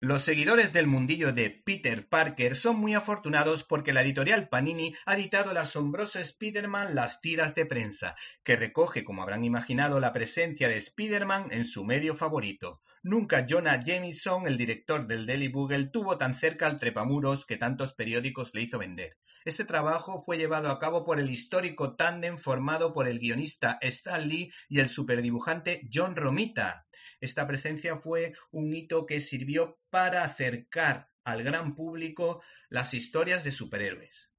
Los seguidores del mundillo de Peter Parker son muy afortunados porque la editorial Panini ha editado el asombroso Spider-Man Las tiras de prensa, que recoge, como habrán imaginado, la presencia de Spider-Man en su medio favorito. Nunca Jonah Jameson, el director del Daily Bugle, tuvo tan cerca al trepamuros que tantos periódicos le hizo vender. Este trabajo fue llevado a cabo por el histórico tándem formado por el guionista Stan Lee y el superdibujante John Romita. Esta presencia fue un hito que sirvió para acercar al gran público las historias de superhéroes.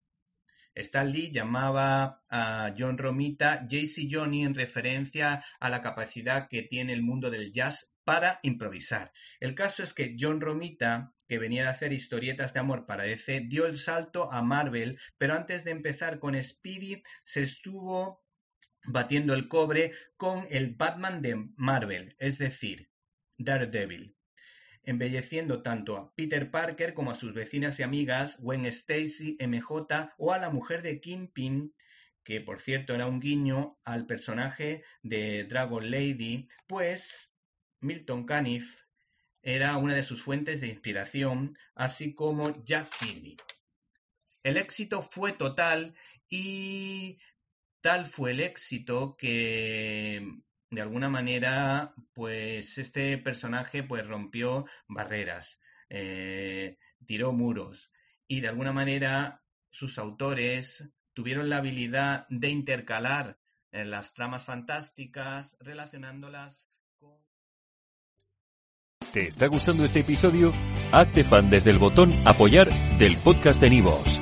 Stan Lee llamaba a John Romita JC Johnny en referencia a la capacidad que tiene el mundo del jazz para improvisar. El caso es que John Romita, que venía de hacer historietas de amor para DC, dio el salto a Marvel, pero antes de empezar con Speedy se estuvo batiendo el cobre con el Batman de Marvel, es decir, Daredevil, embelleciendo tanto a Peter Parker como a sus vecinas y amigas Gwen Stacy, MJ o a la mujer de Kingpin, que por cierto era un guiño al personaje de Dragon Lady, pues Milton Caniff era una de sus fuentes de inspiración, así como Jack Kirby. El éxito fue total y Tal fue el éxito que de alguna manera, pues este personaje pues rompió barreras, eh, tiró muros y de alguna manera sus autores tuvieron la habilidad de intercalar eh, las tramas fantásticas relacionándolas con... ¿Te está gustando este episodio? Hazte fan desde el botón apoyar del podcast de Nivos.